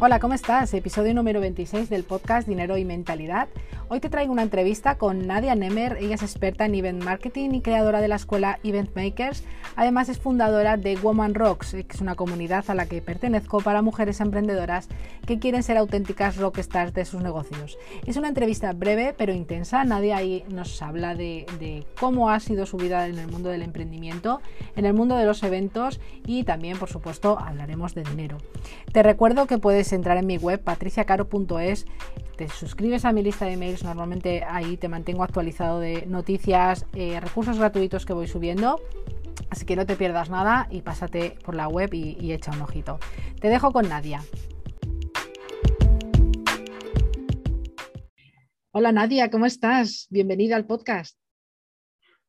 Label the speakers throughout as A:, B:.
A: Hola, ¿cómo estás? Episodio número 26 del podcast Dinero y Mentalidad. Hoy te traigo una entrevista con Nadia Nemer. Ella es experta en event marketing y creadora de la escuela Event Makers. Además es fundadora de Woman Rocks, que es una comunidad a la que pertenezco para mujeres emprendedoras que quieren ser auténticas rockstars de sus negocios. Es una entrevista breve pero intensa. Nadia ahí nos habla de, de cómo ha sido su vida en el mundo del emprendimiento, en el mundo de los eventos y también, por supuesto, hablaremos de dinero. Te recuerdo que puedes entrar en mi web patriciacaro.es, te suscribes a mi lista de normalmente ahí te mantengo actualizado de noticias, eh, recursos gratuitos que voy subiendo. Así que no te pierdas nada y pásate por la web y, y echa un ojito. Te dejo con Nadia. Hola Nadia, ¿cómo estás? Bienvenida al podcast.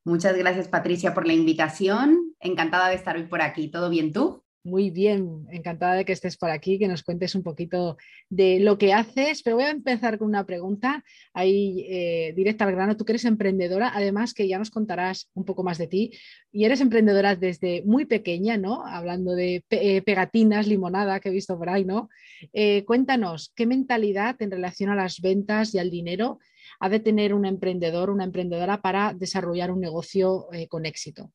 B: Muchas gracias Patricia por la invitación. Encantada de estar hoy por aquí. ¿Todo bien tú?
A: Muy bien, encantada de que estés por aquí, que nos cuentes un poquito de lo que haces, pero voy a empezar con una pregunta ahí eh, directa al grano. Tú que eres emprendedora, además que ya nos contarás un poco más de ti, y eres emprendedora desde muy pequeña, ¿no? Hablando de eh, pegatinas, limonada que he visto por ahí, ¿no? Eh, cuéntanos, ¿qué mentalidad en relación a las ventas y al dinero ha de tener un emprendedor, una emprendedora para desarrollar un negocio con éxito?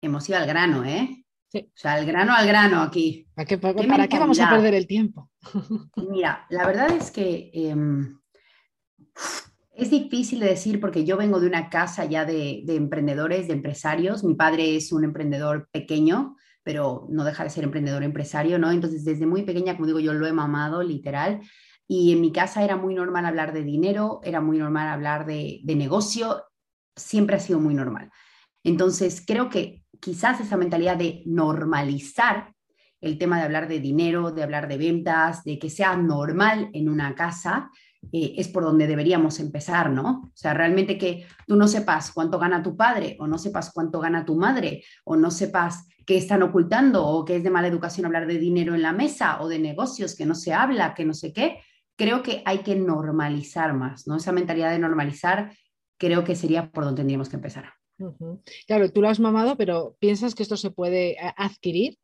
B: Hemos ido al grano, ¿eh? O sea, al grano al grano aquí.
A: ¿Para qué, ¿para qué vamos a perder el tiempo?
B: Mira, la verdad es que em, es difícil de decir porque yo vengo de una casa ya de, emprendedores, de empresarios. Mi padre es un emprendedor pequeño, pero no deja de ser emprendedor empresario, ¿no? Entonces, desde muy pequeña, como digo, yo lo he mamado literal. Y en mi casa era muy normal hablar de dinero, era muy normal hablar de, de negocio, siempre ha sido muy normal. Entonces, creo que quizás esa mentalidad de normalizar el tema de hablar de dinero, de hablar de ventas, de que sea normal en una casa, eh, es por donde deberíamos empezar, ¿no? O sea, realmente que tú no sepas cuánto gana tu padre o no sepas cuánto gana tu madre o no sepas qué están ocultando o que es de mala educación hablar de dinero en la mesa o de negocios que no se habla, que no sé qué, creo que hay que normalizar más, ¿no? Esa mentalidad de normalizar creo que sería por donde tendríamos que empezar.
A: Claro, tú lo has mamado, pero ¿piensas que esto se puede eh, adquirir?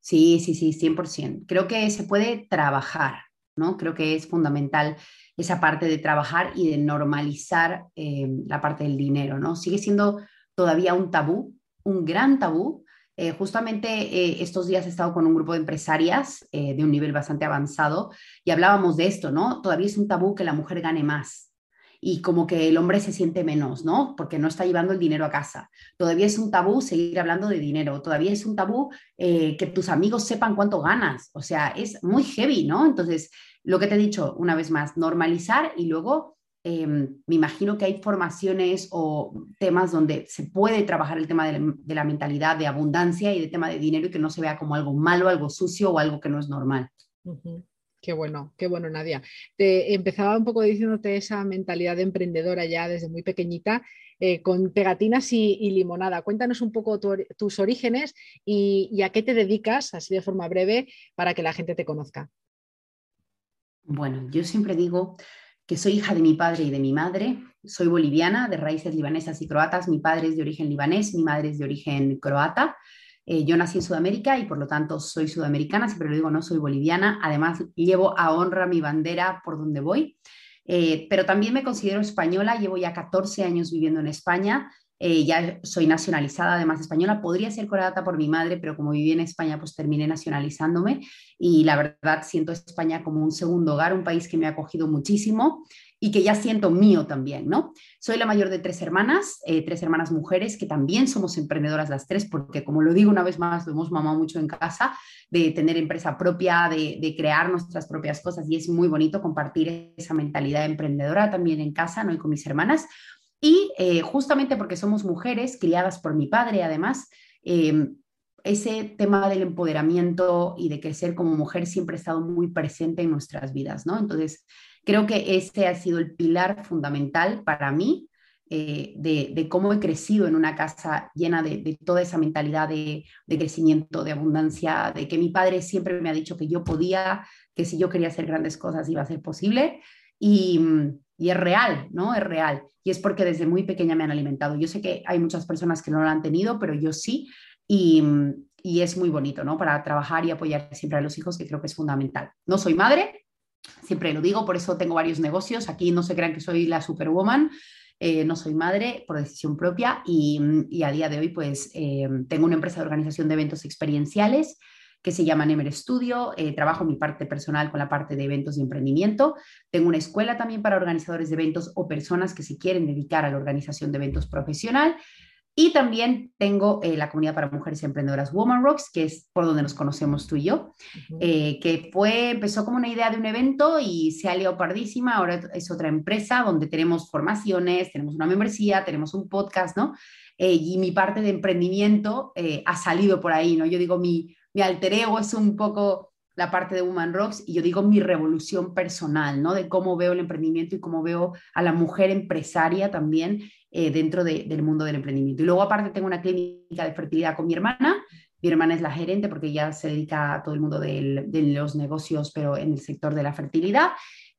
B: Sí, sí, sí, 100%. Creo que se puede trabajar, ¿no? Creo que es fundamental esa parte de trabajar y de normalizar eh, la parte del dinero, ¿no? Sigue siendo todavía un tabú, un gran tabú. Eh, justamente estos días he estado con un grupo de empresarias de un nivel bastante avanzado y hablábamos de esto, ¿no? Todavía es un tabú que la mujer gane más, y como que el hombre se siente menos, ¿no? Porque no está llevando el dinero a casa. Todavía es un tabú seguir hablando de dinero, todavía es un tabú eh, que tus amigos sepan cuánto ganas, o sea, es muy heavy, ¿no? Entonces, lo que te he dicho, una vez más, normalizar y luego em, me imagino que hay formaciones o temas donde se puede trabajar el tema de la, mentalidad de abundancia y de tema de dinero y que no se vea como algo malo, algo sucio o algo que no es normal.
A: Qué bueno, qué bueno, Nadia. Te empezaba un poco diciéndote esa mentalidad de emprendedora ya desde muy pequeñita, eh, con pegatinas y, limonada. Cuéntanos un poco tus orígenes y, a qué te dedicas, así de forma breve, para que la gente te conozca.
B: Bueno, yo siempre digo que soy hija de mi padre y de mi madre. Soy boliviana, de raíces libanesas y croatas. Mi padre es de origen libanés, mi madre es de origen croata. Eh, yo nací en Sudamérica y por lo tanto soy sudamericana, siempre lo digo, no soy boliviana. Además, llevo a honra mi bandera por donde voy. Eh, pero también me considero española, llevo ya 14 años viviendo en España, eh, ya soy nacionalizada además española, podría ser croata por mi madre, pero como viví en España, pues terminé nacionalizándome. Y la verdad siento España como un segundo hogar, un país que me ha acogido muchísimo y que ya siento mío también, ¿no? Soy la mayor de tres hermanas, eh, tres hermanas mujeres que también somos emprendedoras las tres, porque como lo digo una vez más, lo hemos mamado mucho en casa, de tener empresa propia, de, crear nuestras propias cosas y es muy bonito compartir esa mentalidad emprendedora también en casa, ¿no? Y con mis hermanas. Y eh, justamente porque somos mujeres criadas por mi padre, además, eh, ese tema del empoderamiento y de crecer como mujer siempre ha estado muy presente en nuestras vidas, ¿no? Entonces, Creo que este ha sido el pilar fundamental para mí eh, de, cómo he crecido en una casa llena de, toda esa mentalidad de, crecimiento, de abundancia, de que mi padre siempre me ha dicho que yo podía, que si yo quería hacer grandes cosas iba a ser posible. Y, y, es real, ¿no? Es real. Y es porque desde muy pequeña me han alimentado. Yo sé que hay muchas personas que no lo han tenido, pero yo sí. Y, y es muy bonito, ¿no? Para trabajar y apoyar siempre a los hijos, que creo que es fundamental. No soy madre, siempre lo digo, por eso tengo varios negocios. Aquí no se crean que soy la superwoman, eh, no soy madre por decisión propia y, a día de hoy pues eh, tengo una empresa de organización de eventos experienciales que se llama Nemer Studio. Eh, trabajo mi parte personal con la parte de eventos y emprendimiento. Tengo una escuela también para organizadores de eventos o personas que se quieren dedicar a la organización de eventos profesional. Y también tengo eh, la comunidad para mujeres emprendedoras Woman Rocks, que es por donde nos conocemos tú y yo, eh, que fue, empezó como una idea de un evento y se ha liado pardísima. Ahora es otra empresa donde tenemos formaciones, tenemos una membresía, tenemos un podcast, ¿no? y mi parte de emprendimiento ha salido por ahí, ¿no? Yo digo, mi, mi alter ego es un poco la parte de Woman Rocks y yo digo mi revolución personal, ¿no? De cómo veo el emprendimiento y cómo veo a la mujer empresaria también eh, dentro del mundo del emprendimiento. Y luego aparte tengo una clínica de fertilidad con mi hermana. Mi hermana es la gerente porque ella se dedica a todo el mundo de los negocios, pero en el sector de la fertilidad.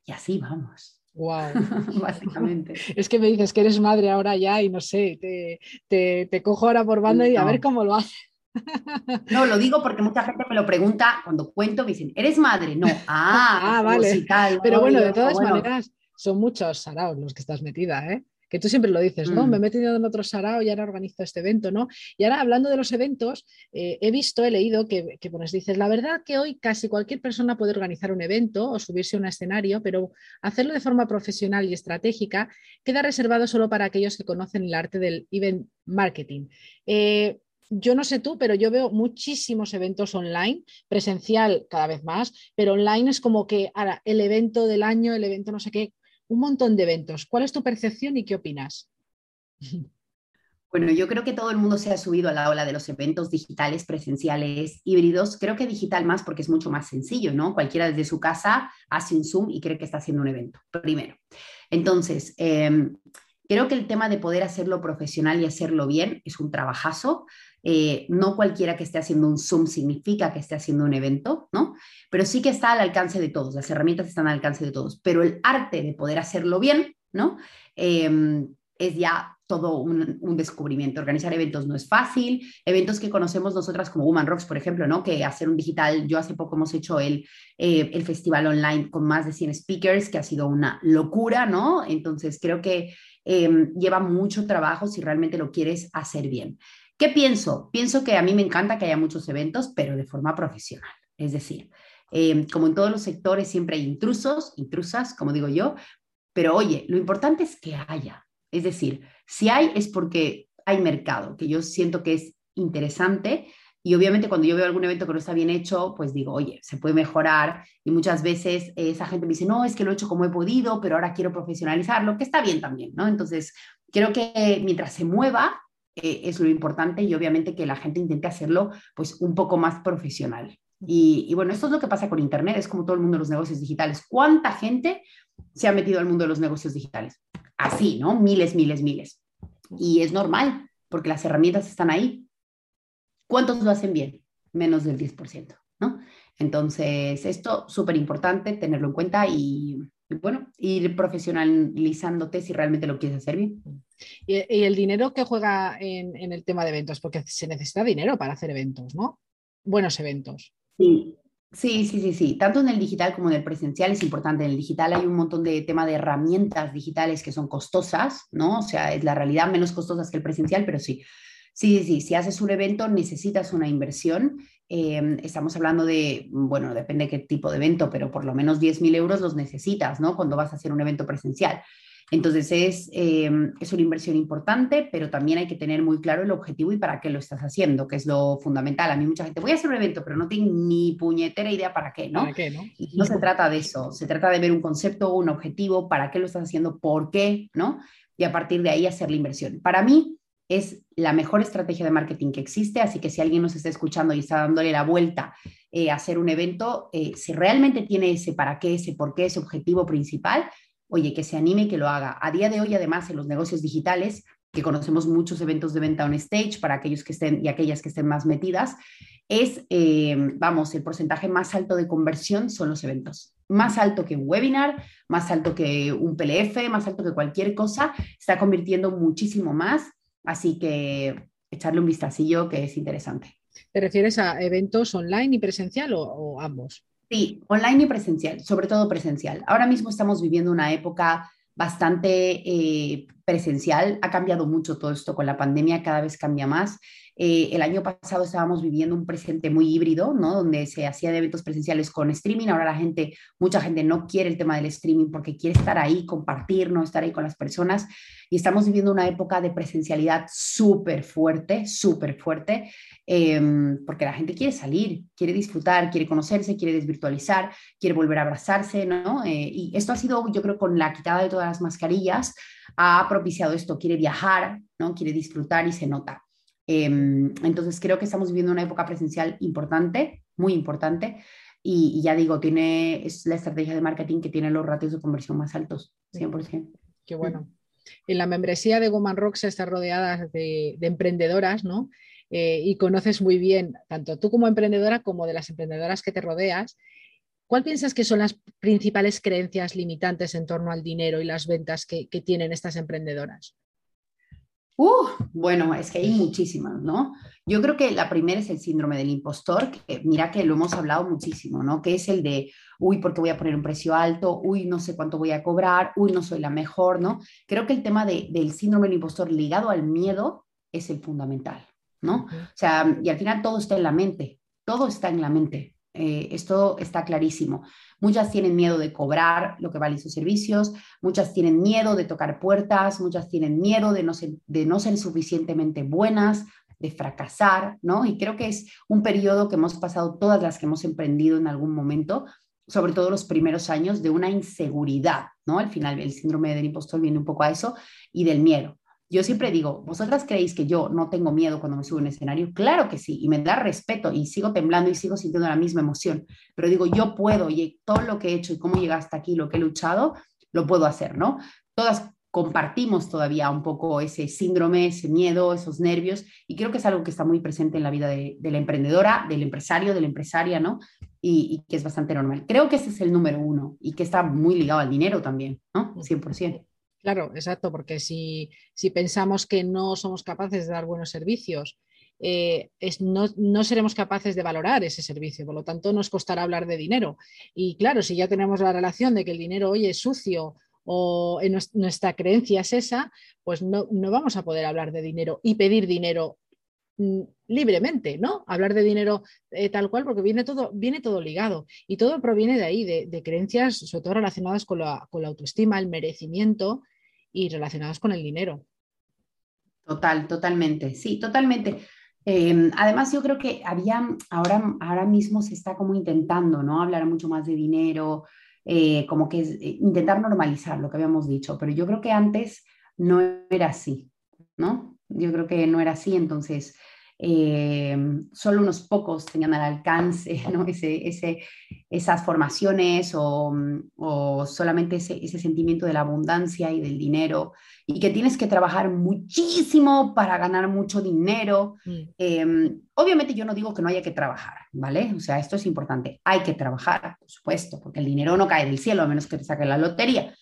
B: Y así vamos.
A: Wow.
B: Básicamente.
A: Es que me dices que eres madre ahora ya y no sé, te, te, cojo ahora por banda y a ver cómo lo haces.
B: No, lo digo porque mucha gente me lo pregunta cuando cuento, me dicen, ¿eres madre? No, ah,
A: ah vale. Pero bueno, de todas maneras, son muchos saraos los que estás metida, ¿eh? Que tú siempre lo dices, ¿no? Me he mm. metido en otro sarao y ahora organizo este evento, ¿no? Y ahora hablando de los eventos, eh, he visto, he leído que, que pues, dices, la verdad que hoy casi cualquier persona puede organizar un evento o subirse a un escenario, pero hacerlo de forma profesional y estratégica queda reservado solo para aquellos que conocen el arte del event marketing. Eh, yo no sé tú, pero yo veo muchísimos eventos online, presencial cada vez más, pero online es como que ahora el evento del año, el evento no sé qué, un montón de eventos. ¿Cuál es tu percepción y qué opinas?
B: Bueno, yo creo que todo el mundo se ha subido a la ola de los eventos digitales, presenciales, híbridos. Creo que digital más porque es mucho más sencillo, ¿no? Cualquiera desde su casa hace un Zoom y cree que está haciendo un evento, primero. Entonces, em, creo que el tema de poder hacerlo profesional y hacerlo bien es un trabajazo. Eh, no cualquiera que esté haciendo un Zoom significa que esté haciendo un evento, ¿no? Pero sí que está al alcance de todos, las herramientas están al alcance de todos, pero el arte de poder hacerlo bien, ¿no? Em, es ya todo un, descubrimiento. Organizar eventos no es fácil. Eventos que conocemos nosotras como Woman Rocks, por ejemplo, ¿no? Que hacer un digital, yo hace poco hemos hecho el, eh, el festival online con más de 100 speakers, que ha sido una locura, ¿no? Entonces creo que em, lleva mucho trabajo si realmente lo quieres hacer bien. ¿Qué pienso? Pienso que a mí me encanta que haya muchos eventos, pero de forma profesional. Es decir, eh, como en todos los sectores siempre hay intrusos, intrusas, como digo yo, pero oye, lo importante es que haya. Es decir, si hay es porque hay mercado, que yo siento que es interesante y obviamente cuando yo veo algún evento que no está bien hecho, pues digo, oye, se puede mejorar. Y muchas veces esa gente me dice, no, es que lo he hecho como he podido, pero ahora quiero profesionalizarlo, que está bien también, ¿no? Entonces, creo que mientras se mueva, eh, es lo importante y obviamente que la gente intente hacerlo pues un poco más profesional. Y, bueno, esto es lo que pasa con Internet, es como todo el mundo de los negocios digitales. ¿Cuánta gente se ha metido al mundo de los negocios digitales? Así, ¿no? Miles, miles, miles. Y es normal, porque las herramientas están ahí. ¿Cuántos lo hacen bien? Menos del 10%, ¿no? Entonces, esto súper importante tenerlo en cuenta y, bueno, ir profesionalizándote si realmente lo quieres hacer bien.
A: Y, el dinero que juega en, el tema de eventos, porque se necesita dinero para hacer eventos, ¿no? Buenos eventos.
B: Sí. Sí, sí, sí, sí. Tanto en el digital como en el presencial es importante. En el digital hay un montón de tema de herramientas digitales que son costosas, ¿no? O sea, es la realidad menos costosas que el presencial, pero sí. Sí, sí, si haces un evento necesitas una inversión. Em, estamos hablando de, bueno, depende qué tipo de evento, pero por lo menos 10.000 euros los necesitas, ¿no? Cuando vas a hacer un evento presencial. Entonces es, em, es una inversión importante, pero también hay que tener muy claro el objetivo y para qué lo estás haciendo, que es lo fundamental. A mí mucha gente, voy a hacer un evento, pero no tengo ni puñetera idea para qué, ¿no? qué, no? Y no se trata de eso, se trata de ver un concepto, un objetivo, para qué lo estás haciendo, por qué, ¿no? Y a partir de ahí hacer la inversión. Para mí es la mejor estrategia de marketing que existe, así que si alguien nos está escuchando y está dándole la vuelta eh, a hacer un evento, eh, si realmente tiene ese para qué, ese por qué, ese objetivo principal, oye, que se anime y que lo haga. A día de hoy, además, en los negocios digitales, que conocemos muchos eventos de venta on stage para aquellos que estén y aquellas que estén más metidas, es, eh, vamos, el porcentaje más alto de conversión son los eventos. Más alto que un webinar, más alto que un PLF, más alto que cualquier cosa, está convirtiendo muchísimo más. Así que echarle un vistacillo que es interesante.
A: ¿Te refieres a eventos online y presencial o ambos?
B: Sí, online y presencial, sobre todo presencial. Ahora mismo estamos viviendo una época bastante eh, presencial. Ha cambiado mucho todo esto con la pandemia, cada vez cambia más. Eh, el año pasado estábamos viviendo un presente muy híbrido, ¿no? Donde se hacían eventos presenciales con streaming. Ahora la gente, mucha gente no quiere el tema del streaming porque quiere estar ahí, compartir, no estar ahí con las personas. Y estamos viviendo una época de presencialidad súper fuerte, súper fuerte, em, porque la gente quiere salir, quiere disfrutar, quiere conocerse, quiere desvirtualizar, quiere volver a abrazarse, ¿no? Eh, y esto ha sido, yo creo, con la quitada de todas las mascarillas, ha propiciado esto, quiere viajar, ¿no? Quiere disfrutar y se nota. Em, entonces creo que estamos viviendo una época presencial importante, muy importante, y, ya digo, tiene, es la estrategia de marketing que tiene los ratios de conversión más altos, 100%.
A: Qué bueno. En la membresía de Goman Rocks estás rodeada de, emprendedoras, ¿no? Eh, y conoces muy bien, tanto tú como emprendedora como de las emprendedoras que te rodeas. ¿Cuál piensas que son las principales creencias limitantes en torno al dinero y las ventas que tienen estas emprendedoras?
B: Uh, bueno, es que hay muchísimas, ¿no? Yo creo que la primera es el síndrome del impostor, que mira que lo hemos hablado muchísimo, ¿no? Que es el de, uy, ¿por qué voy a poner un precio alto? Uy, no sé cuánto voy a cobrar, uy, no soy la mejor, ¿no? Creo que el tema del síndrome del impostor ligado al miedo es el fundamental, ¿no? O sea, y al final todo está en la mente, todo está en la mente. Eh, esto está clarísimo. Muchas tienen miedo de cobrar lo que valen sus servicios, muchas tienen miedo de tocar puertas, muchas tienen miedo de no ser, de no ser suficientemente buenas, de fracasar, ¿no? Y creo que es un periodo que hemos pasado todas las que hemos emprendido en algún momento, sobre todo los primeros años, de una inseguridad, ¿no? Al final el síndrome del impostor viene un poco a eso y del miedo. Yo siempre digo, ¿vosotras creéis que yo no tengo miedo cuando me subo a un escenario? Claro que sí, y me da respeto y sigo temblando y sigo sintiendo la misma emoción, pero digo, yo puedo y todo lo que he hecho y cómo llegué hasta aquí, lo que he luchado, lo puedo hacer, ¿no? Todas compartimos todavía un poco ese síndrome, ese miedo, esos nervios, y creo que es algo que está muy presente en la vida de, la emprendedora, del empresario, de la empresaria, ¿no? Y, y, que es bastante normal. Creo que ese es el número uno y que está muy ligado al dinero también, ¿no? 100%.
A: Claro, exacto, porque si, pensamos que no somos capaces de dar buenos servicios, eh, no, seremos capaces de valorar ese servicio, por lo tanto nos costará hablar de dinero. Y claro, si ya tenemos la relación de que el dinero hoy es sucio o en nuestra creencia es esa, pues no, no vamos a poder hablar de dinero y pedir dinero libremente, ¿no? Hablar de dinero eh, tal cual, porque viene todo, viene todo ligado y todo proviene de ahí, de, creencias, sobre todo relacionadas con la, autoestima, el merecimiento y relacionadas con el dinero.
B: Total, totalmente, sí, totalmente. Em, además, yo creo que había, ahora, ahora mismo se está como intentando, ¿no? Hablar mucho más de dinero, eh, como que es, eh, intentar normalizar lo que habíamos dicho, pero yo creo que antes no era así, ¿no? Yo creo que no era así, entonces eh, solo unos pocos tenían al alcance ¿no? ese, esas formaciones o, o solamente ese, ese, sentimiento de la abundancia y del dinero y que tienes que trabajar muchísimo para ganar mucho dinero. Mm. Em, obviamente yo no digo que no haya que trabajar, ¿vale? O sea, esto es importante, hay que trabajar, por supuesto, porque el dinero no cae del cielo a menos que te saque la lotería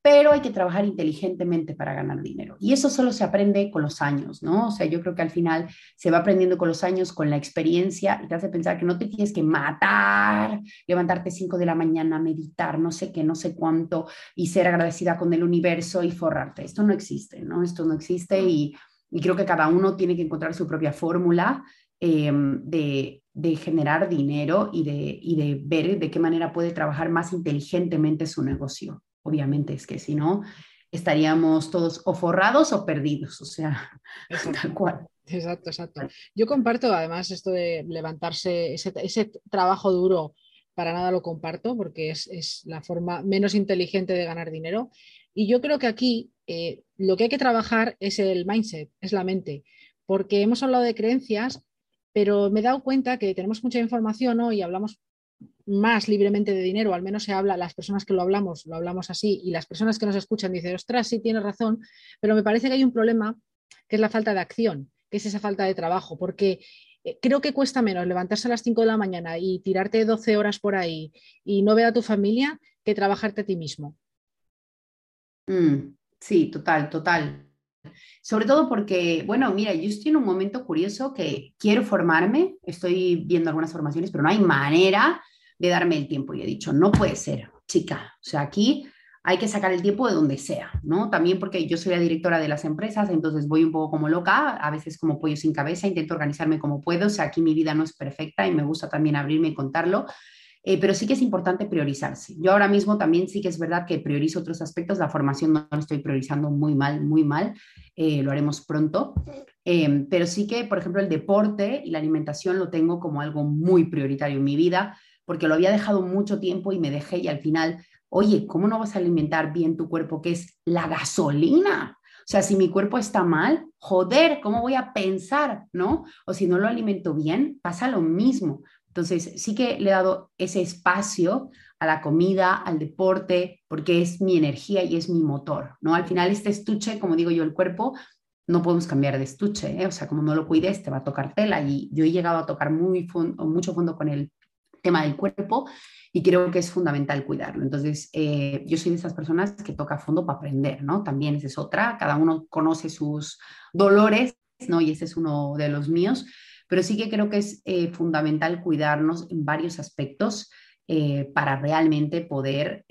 B: pero hay que trabajar inteligentemente para ganar dinero. Y eso solo se aprende con los años, ¿no? O sea, yo creo que al final se va aprendiendo con los años, con la experiencia, y te hace pensar que no te tienes que matar, levantarte 5 de la mañana, meditar, no sé qué, no sé cuánto, y ser agradecida con el universo y forrarte. Esto no existe, ¿no? Esto no existe y, creo que cada uno tiene que encontrar su propia fórmula em, de, generar dinero y de, y de ver de qué manera puede trabajar más inteligentemente su negocio obviamente, es que si no, estaríamos todos o forrados o perdidos, o sea, tal cual.
A: Exacto, exacto. Yo comparto además esto de levantarse, ese, trabajo duro, para nada lo comparto porque es, la forma menos inteligente de ganar dinero. Y yo creo que aquí eh, lo que hay que trabajar es el mindset, es la mente, porque hemos hablado de creencias, pero me he dado cuenta que tenemos mucha información ¿no? y hablamos más libremente de dinero, al menos se habla, las personas que lo hablamos, lo hablamos así, y las personas que nos escuchan dicen, ostras, sí, tienes razón, pero me parece que hay un problema que es la falta de acción, que es esa falta de trabajo, porque eh, creo que cuesta menos levantarse a las 5 de la mañana y tirarte 12 horas por ahí y no ver a tu familia que trabajarte a ti mismo.
B: Mm, sí, total, total. Sobre todo porque, bueno, mira, yo estoy en un momento curioso que quiero formarme, estoy viendo algunas formaciones, pero no hay manera de darme el tiempo. Y he dicho, no puede ser, chica. O sea, aquí hay que sacar el tiempo de donde sea, ¿no? También porque yo soy la directora de las empresas, entonces voy un poco como loca, a veces como pollo sin cabeza, intento organizarme como puedo, o sea, aquí mi vida no es perfecta y me gusta también abrirme y contarlo, eh, pero sí que es importante priorizarse. Yo ahora mismo también sí que es verdad que priorizo otros aspectos, la formación no lo estoy priorizando muy mal, muy mal, eh, lo haremos pronto, eh, pero sí que, por ejemplo, el deporte y la alimentación lo tengo como algo muy prioritario en mi vida, porque lo había dejado mucho tiempo y me dejé y al final, oye, ¿cómo no vas a alimentar bien tu cuerpo, que es la gasolina? O sea, si mi cuerpo está mal, joder, ¿cómo voy a pensar, no? O si no lo alimento bien, pasa lo mismo. Entonces, sí que le he dado ese espacio a la comida, al deporte, porque es mi energía y es mi motor, ¿no? Al final este estuche, como digo yo, el cuerpo, no podemos cambiar de estuche, ¿eh? o sea, como no lo cuides, te va a tocar tela y yo he llegado a tocar muy mucho fondo con el tema del cuerpo y creo que es fundamental cuidarlo. Entonces, eh, yo soy de esas personas que toca fondo para aprender, ¿no? También esa es otra, cada uno conoce sus dolores, ¿no? Y ese es uno de los míos pero sí que creo que es eh, fundamental cuidarnos en varios aspectos eh, para realmente poder,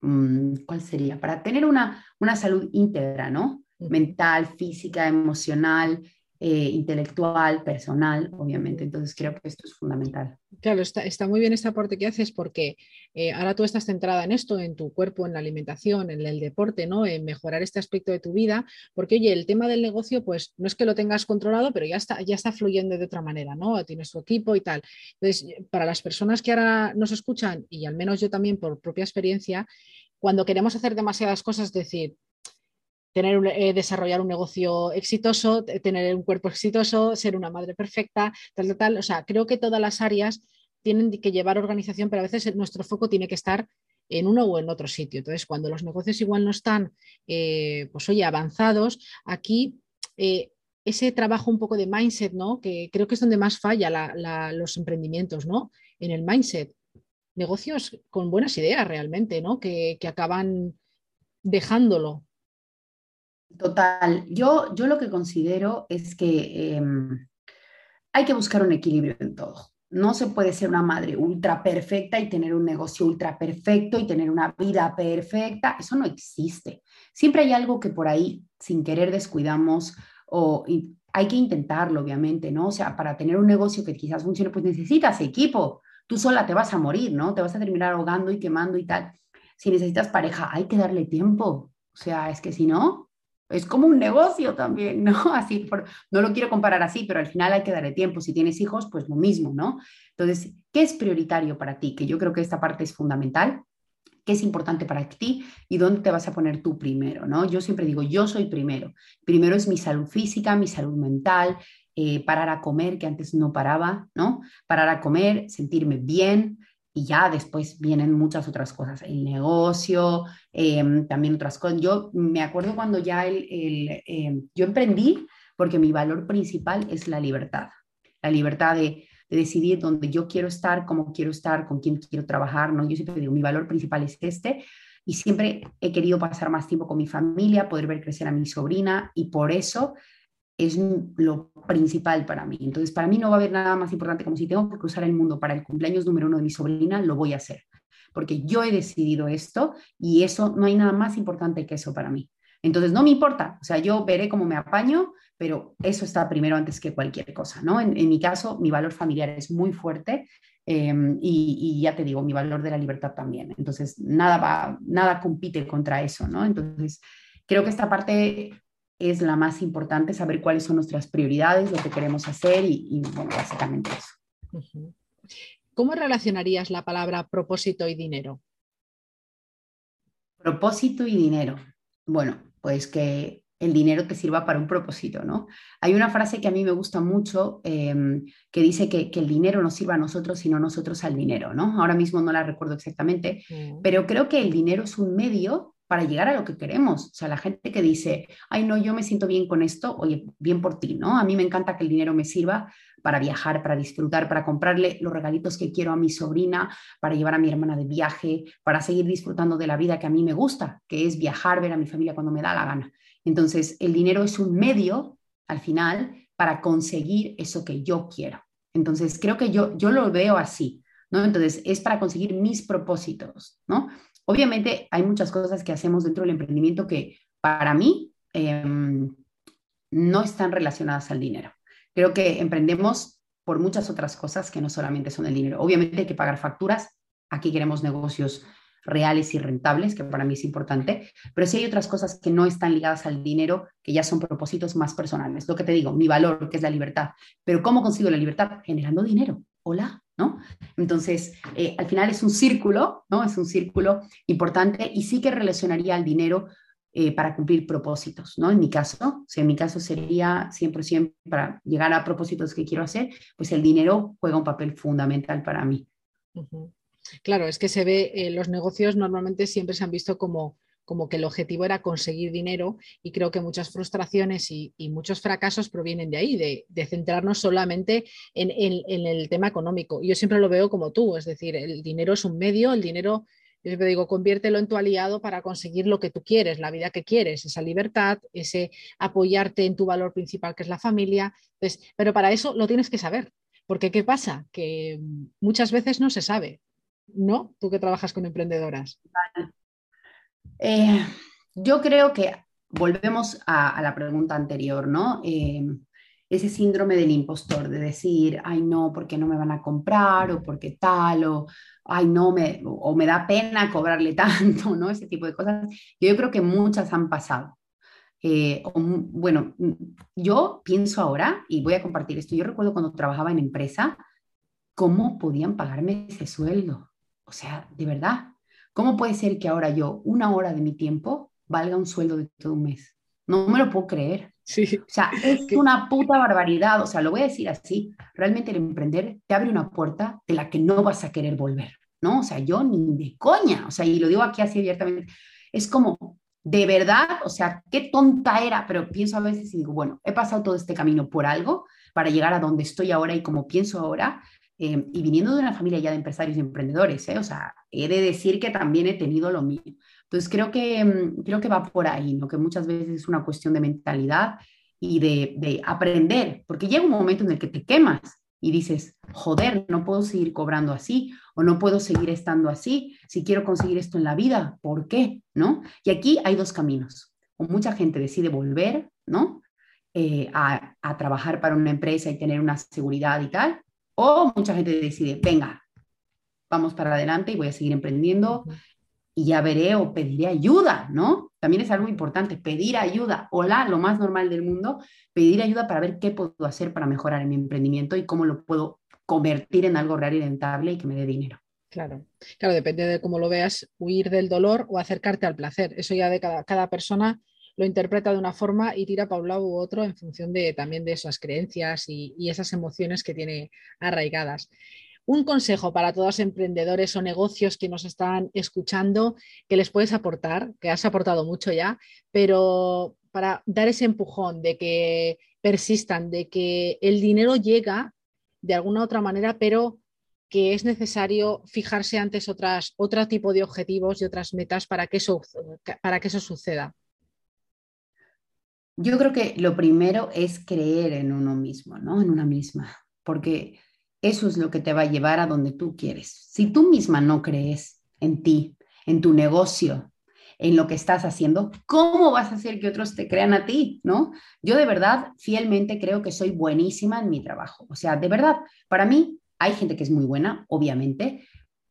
B: mm, ¿cuál sería? Para tener una, una salud íntegra, ¿no? Mental, física, emocional, eh, intelectual, personal, obviamente. Entonces creo que esto es fundamental.
A: Claro, está, está muy bien este aporte que haces porque eh, ahora tú estás centrada en esto, en tu cuerpo, en la alimentación, en el deporte, ¿no? En mejorar este aspecto de tu vida, porque oye, el tema del negocio, pues no es que lo tengas controlado, pero ya está, ya está fluyendo de otra manera, ¿no? Tienes tu equipo y tal. Entonces, para las personas que ahora nos escuchan, y al menos yo también por propia experiencia, cuando queremos hacer demasiadas cosas, decir, tener, eh, desarrollar un negocio exitoso, tener un cuerpo exitoso, ser una madre perfecta, tal, tal, tal. O sea, creo que todas las áreas tienen que llevar organización, pero a veces nuestro foco tiene que estar en uno o en otro sitio. Entonces, cuando los negocios igual no están, eh, pues oye, avanzados, aquí eh, ese trabajo un poco de mindset, ¿no? Que creo que es donde más falla los emprendimientos, ¿no? En el mindset. Negocios con buenas ideas realmente, ¿no? Que, que acaban dejándolo
B: Total, yo, yo lo que considero es que em, hay que buscar un equilibrio en todo. No se puede ser una madre ultra perfecta y tener un negocio ultra perfecto y tener una vida perfecta. Eso no existe. Siempre hay algo que por ahí, sin querer, descuidamos o hay que intentarlo, obviamente, ¿no? O sea, para tener un negocio que quizás funcione, pues necesitas equipo. Tú sola te vas a morir, ¿no? Te vas a terminar ahogando y quemando y tal. Si necesitas pareja, hay que darle tiempo. O sea, es que si no, es como un negocio también, ¿no? Así, por, no lo quiero comparar así, pero al final hay que darle tiempo. Si tienes hijos, pues lo mismo, ¿no? Entonces, ¿qué es prioritario para ti? Que yo creo que esta parte es fundamental. ¿Qué es importante para ti y dónde te vas a poner tú primero, ¿no? Yo siempre digo, yo soy primero. Primero es mi salud física, mi salud mental, eh, parar a comer, que antes no paraba, ¿no? Parar a comer, sentirme bien, y ya después vienen muchas otras cosas, el negocio, em, también otras cosas. Yo me acuerdo cuando ya el, em, yo emprendí porque mi valor principal es la libertad, la libertad de, de, decidir dónde yo quiero estar, cómo quiero estar, con quién quiero trabajar, ¿no? Yo siempre digo, mi valor principal es este y siempre he querido pasar más tiempo con mi familia, poder ver crecer a mi sobrina y por eso es lo principal para mí. Entonces, para mí no va a haber nada más importante como si tengo que cruzar el mundo para el cumpleaños número uno de mi sobrina, lo voy a hacer, porque yo he decidido esto y eso no hay nada más importante que eso para mí. Entonces, no me importa, o sea, yo veré cómo me apaño, pero eso está primero antes que cualquier cosa, ¿no? En, mi caso, mi valor familiar es muy fuerte em, y, y, ya te digo, mi valor de la libertad también. Entonces, nada va, nada compite contra eso, ¿no? Entonces, creo que esta parte es la más importante, saber cuáles son nuestras prioridades, lo que queremos hacer y, bueno, básicamente eso.
A: ¿Cómo relacionarías la palabra propósito y dinero?
B: Propósito y dinero. Bueno, pues que el dinero te sirva para un propósito, ¿no? Hay una frase que a mí me gusta mucho em, que dice que, el dinero no sirva a nosotros, sino nosotros al dinero, ¿no? Ahora mismo no la recuerdo exactamente, mm. pero creo que el dinero es un medio para llegar a lo que queremos. O sea, la gente que dice, ay, no, yo me siento bien con esto, oye, bien por ti, ¿no? A mí me encanta que el dinero me sirva para viajar, para disfrutar, para comprarle los regalitos que quiero a mi sobrina, para llevar a mi hermana de viaje, para seguir disfrutando de la vida que a mí me gusta, que es viajar, ver a mi familia cuando me da la gana. Entonces, el dinero es un medio, al final, para conseguir eso que yo quiero. Entonces, creo que yo, yo lo veo así, ¿no? Entonces, es para conseguir mis propósitos, ¿no? Obviamente, hay muchas cosas que hacemos dentro del emprendimiento que para mí em, no están relacionadas al dinero. Creo que emprendemos por muchas otras cosas que no solamente son el dinero. Obviamente hay que pagar facturas. Aquí queremos negocios reales y rentables, que para mí es importante, pero sí hay otras cosas que no están ligadas al dinero, que ya son propósitos más personales. Lo que te digo, mi valor, que es la libertad. Pero ¿cómo consigo la libertad? Generando dinero. Hola, ¿no? Entonces, eh, al final es un círculo, ¿no? Es un círculo importante y sí que relacionaría al dinero eh, para cumplir propósitos, ¿no? En mi caso, o en mi caso sería 100% para llegar a propósitos que quiero hacer, pues el dinero juega un papel fundamental para mí.
A: Claro, es que se ve, eh, los negocios normalmente siempre se han visto como, como que el objetivo era conseguir dinero y creo que muchas frustraciones y, muchos fracasos provienen de ahí, de, centrarnos solamente en, el tema económico. Yo siempre lo veo como tú, es decir, el dinero es un medio, el dinero, yo siempre digo, conviértelo en tu aliado para conseguir lo que tú quieres, la vida que quieres, esa libertad, ese apoyarte en tu valor principal que es la familia. pero para eso lo tienes que saber. Porque ¿qué pasa? Que muchas veces no se sabe. ¿no? Tú que trabajas con emprendedoras.
B: Eh, yo creo que volvemos a, la pregunta anterior, ¿no? Eh, ese síndrome del impostor, de decir, ay no, porque no me van a comprar, o porque tal, o ay no, me, o me da pena cobrarle tanto, ¿no? Ese tipo de cosas. Yo creo que muchas han pasado. Eh, bueno, yo pienso ahora, y voy a compartir esto, yo recuerdo cuando trabajaba en empresa, cómo podían pagarme ese sueldo. O sea, de verdad, ¿cómo puede ser que ahora yo una hora de mi tiempo valga un sueldo de todo un mes? No me lo puedo creer. Sí. O sea, es una puta barbaridad. O sea, lo voy a decir así. Realmente el emprender te abre una puerta de la que no vas a querer volver, ¿no? O sea, yo ni de coña. O sea, y lo digo aquí así abiertamente. Es como, de verdad, o sea, qué tonta era, pero pienso a veces y digo, bueno, he pasado todo este camino por algo para llegar a donde estoy ahora y como pienso ahora, eh, y viniendo de una familia ya de empresarios y emprendedores, ¿eh? o sea, he de decir que también he tenido lo mío. Entonces, creo que, mm, creo que va por ahí, ¿no? Que muchas veces es una cuestión de mentalidad y de, de aprender, porque llega un momento en el que te quemas y dices, joder, no puedo seguir cobrando así o no puedo seguir estando así si quiero conseguir esto en la vida, ¿por qué? ¿No? Y aquí hay dos caminos. O mucha gente decide volver, ¿no? Eh, a, a, trabajar para una empresa y tener una seguridad y tal, o mucha gente decide, venga, vamos para adelante y voy a seguir emprendiendo y ya veré o pediré ayuda, ¿no? También es algo importante, pedir ayuda. Hola, lo más normal del mundo, pedir ayuda para ver qué puedo hacer para mejorar en mi emprendimiento y cómo lo puedo convertir en algo real y rentable y que me dé dinero.
A: Claro, claro, depende de cómo lo veas, huir del dolor o acercarte al placer. Eso ya de cada, cada persona lo interpreta de una forma y tira para un lado u otro en función de también de esas creencias y, esas emociones que tiene arraigadas. Un consejo para todos los emprendedores o negocios que nos están escuchando que les puedes aportar, que has aportado mucho ya, pero para dar ese empujón de que persistan, de que el dinero llega de alguna u otra manera, pero que es necesario fijarse antes otras, otro tipo de objetivos y otras metas para que eso, para que eso suceda.
B: Yo creo que lo primero es creer en uno mismo, ¿no? En una misma, porque eso es lo que te va a llevar a donde tú quieres. Si tú misma no crees en ti, en tu negocio, en lo que estás haciendo, ¿cómo vas a hacer que otros te crean a ti, no? Yo de verdad, fielmente creo que soy buenísima en mi trabajo. O sea, de verdad, para mí hay gente que es muy buena, obviamente,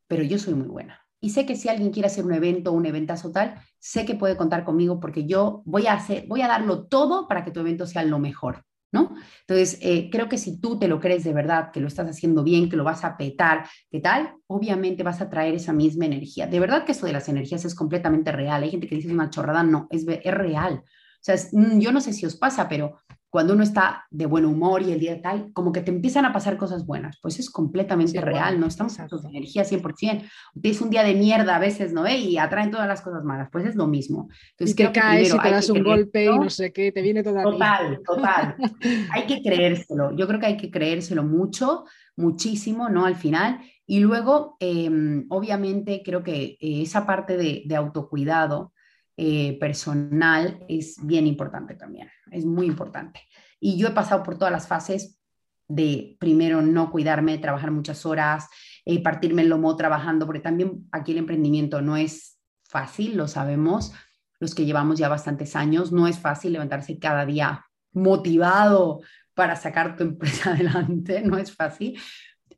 B: pero yo soy muy buena. Y sé que si alguien quiere hacer un evento, un eventazo tal, sé que puede contar conmigo porque yo voy a hacer, voy a darlo todo para que tu evento sea lo mejor, ¿no? Entonces, eh, creo que si tú te lo crees de verdad, que lo estás haciendo bien, que lo vas a petar, ¿qué tal? Obviamente vas a traer esa misma energía. De verdad que eso de las energías es completamente real. Hay gente que dice una chorrada, no, es, es real. O sea, mm, yo no sé si os pasa, pero cuando uno está de buen humor y el día tal, como que te empiezan a pasar cosas buenas. Pues es completamente real, no estamos en de energía 100%. Tienes un día de mierda a veces, ¿no? Y atraen todas las cosas malas. Pues es lo mismo.
A: Entonces, y que caes y te das un golpe y no sé qué, te viene toda
B: Total, total. hay que creérselo. Yo creo que hay que creérselo mucho, muchísimo, ¿no? Al final. Y luego, em, obviamente, creo que eh, esa parte de, de autocuidado, eh, personal es bien importante también, es muy importante. Y yo he pasado por todas las fases de primero no cuidarme, trabajar muchas horas, eh, partirme el lomo trabajando, porque también aquí el emprendimiento no es fácil, lo sabemos, los que llevamos ya bastantes años, no es fácil levantarse cada día motivado para sacar tu empresa adelante, no es fácil,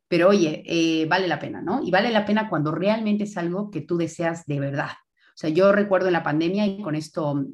B: pero oye, eh, vale la pena, ¿no? Y vale la pena cuando realmente es algo que tú deseas de verdad. O sea, yo recuerdo en la pandemia, y con esto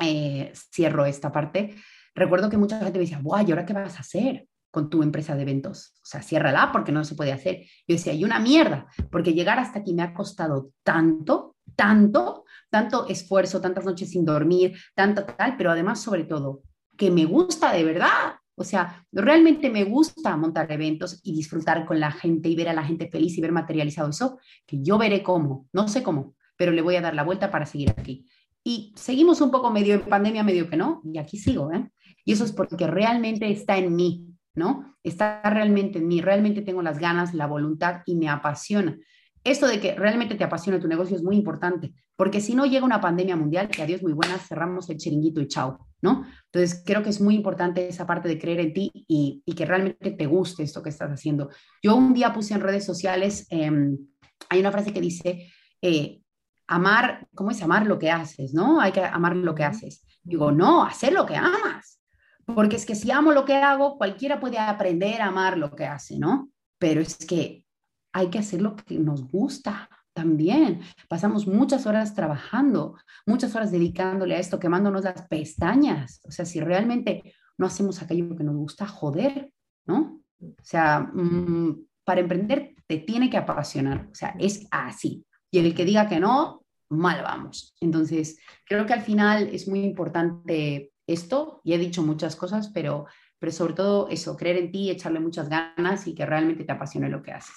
B: eh, cierro esta parte, recuerdo que mucha gente me decía, guay, ¿y ahora qué vas a hacer? con tu empresa de eventos. O sea, ciérrala porque no se puede hacer. Yo decía, hay una mierda, porque llegar hasta aquí me ha costado tanto, tanto, tanto esfuerzo, tantas noches sin dormir, tanto tal, pero además, sobre todo, que me gusta de verdad. O sea, realmente me gusta montar eventos y disfrutar con la gente y ver a la gente feliz y ver materializado eso, que yo veré cómo, no sé cómo, pero le voy a dar la vuelta para seguir aquí. Y seguimos un poco medio en pandemia, medio que no, y aquí sigo, ¿eh? Y eso es porque realmente está en mí, ¿no? Está realmente en mí, realmente tengo las ganas, la voluntad y me apasiona. Esto de que realmente te apasiona tu negocio es muy importante, porque si no llega una pandemia mundial, que adiós muy buenas, cerramos el chiringuito y chao, ¿no? Entonces, creo que es muy importante esa parte de creer en ti y, que realmente te guste esto que estás haciendo. Yo un día puse en redes sociales, em, hay una frase que dice, eh, amar, ¿cómo es amar lo que haces, no? Hay que amar lo que haces. Digo, no, hacer lo que amas. Porque es que si amo lo que hago, cualquiera puede aprender a amar lo que hace, ¿no? Pero es que hay que hacer lo que nos gusta también. Pasamos muchas horas trabajando, muchas horas dedicándole a esto, quemándonos las pestañas. O sea, si realmente no hacemos aquello que nos gusta, joder, ¿no? O sea, mm, para emprender te tiene que apasionar. O sea, es así. Y el que diga que no, mal vamos. Entonces, creo que al final es muy importante esto, y he dicho muchas cosas, pero, pero sobre todo eso, creer en ti, echarle muchas ganas y que realmente te apasione lo que haces.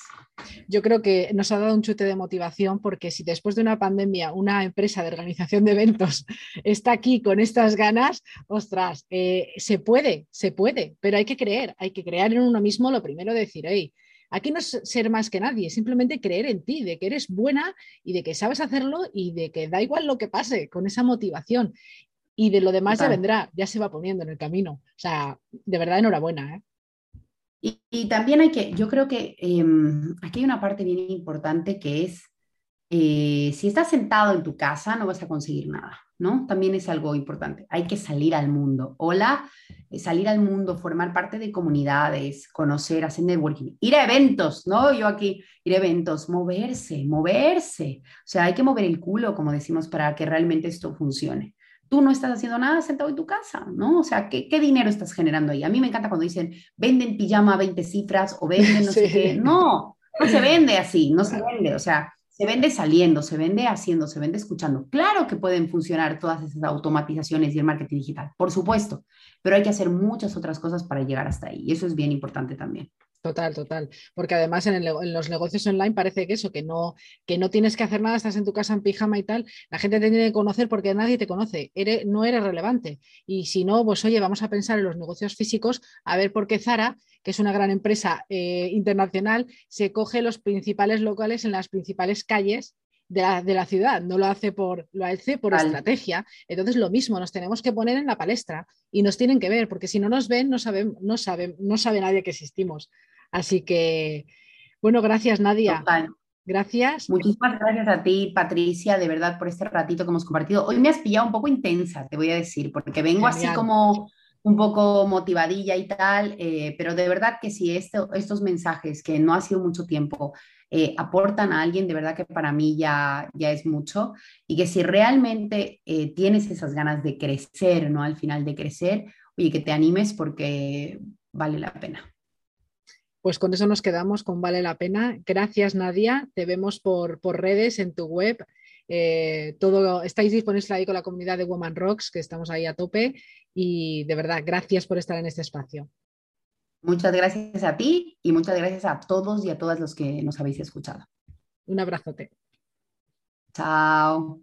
A: Yo creo que nos ha dado un chute de motivación porque si después de una pandemia una empresa de organización de eventos está aquí con estas ganas, ostras, eh, se puede, se puede, pero hay que creer, hay que creer en uno mismo, lo primero decir, hey, Aquí no es ser más que nadie, simplemente creer en ti, de que eres buena y de que sabes hacerlo y de que da igual lo que pase con esa motivación y de lo demás ya vendrá, ya se va poniendo en el camino. O sea, de verdad, enhorabuena. ¿eh?
B: Y, también hay que, yo creo que em, aquí hay una parte bien importante que es, eh, si estás sentado en tu casa no vas a conseguir nada, ¿no? También es algo importante. Hay que salir al mundo. Hola, eh, salir al mundo, formar parte de comunidades, conocer, hacer networking, ir a eventos, ¿no? Yo aquí, ir a eventos, moverse, moverse. O sea, hay que mover el culo, como decimos, para que realmente esto funcione tú no estás haciendo nada sentado en tu casa, ¿no? O sea, ¿qué, dinero estás generando ahí? A mí me encanta cuando dicen, venden pijama a 20 cifras o venden no sé qué. No, no se vende así, no se vende. O sea, se vende saliendo, se vende haciendo, se vende escuchando. Claro que pueden funcionar todas esas automatizaciones y el marketing digital, por supuesto, pero hay que hacer muchas otras cosas para llegar hasta ahí. Y eso es bien importante también.
A: Total, total. Porque además en, los negocios online parece que eso, que no, que no tienes que hacer nada, estás en tu casa en pijama y tal, la gente te tiene que conocer porque nadie te conoce, eres, no eres relevante. Y si no, pues oye, vamos a pensar en los negocios físicos, a ver por qué Zara, que es una gran empresa eh, internacional, se coge los principales locales en las principales calles de la, ciudad, no lo hace por, lo hace por estrategia. Entonces, lo mismo, nos tenemos que poner en la palestra y nos tienen que ver, porque si no nos ven, no, saben, no, saben, no sabe nadie que existimos. Así que, bueno, gracias Nadia. Gracias.
B: Muchísimas gracias a ti, Patricia, de verdad, por este ratito que hemos compartido. Hoy me has pillado un poco intensa, te voy a decir, porque vengo así como un poco motivadilla y tal, eh, pero de verdad que si estos mensajes, que no ha sido mucho tiempo, eh, aportan a alguien, de verdad que para mí ya, ya es mucho, y que si realmente eh, tienes esas ganas de crecer, ¿no? Al final de crecer, oye, que te animes porque vale la pena.
A: Pues con eso nos quedamos con Vale la Pena. Gracias, Nadia. Te vemos por, redes, en tu web. Eh, todo, estáis disponibles ahí con la comunidad de Woman Rocks, que estamos ahí a tope. Y de verdad, gracias por estar en este espacio.
B: Muchas gracias a ti y muchas gracias a todos y a todas los que nos habéis escuchado.
A: Un abrazote.
B: Chao.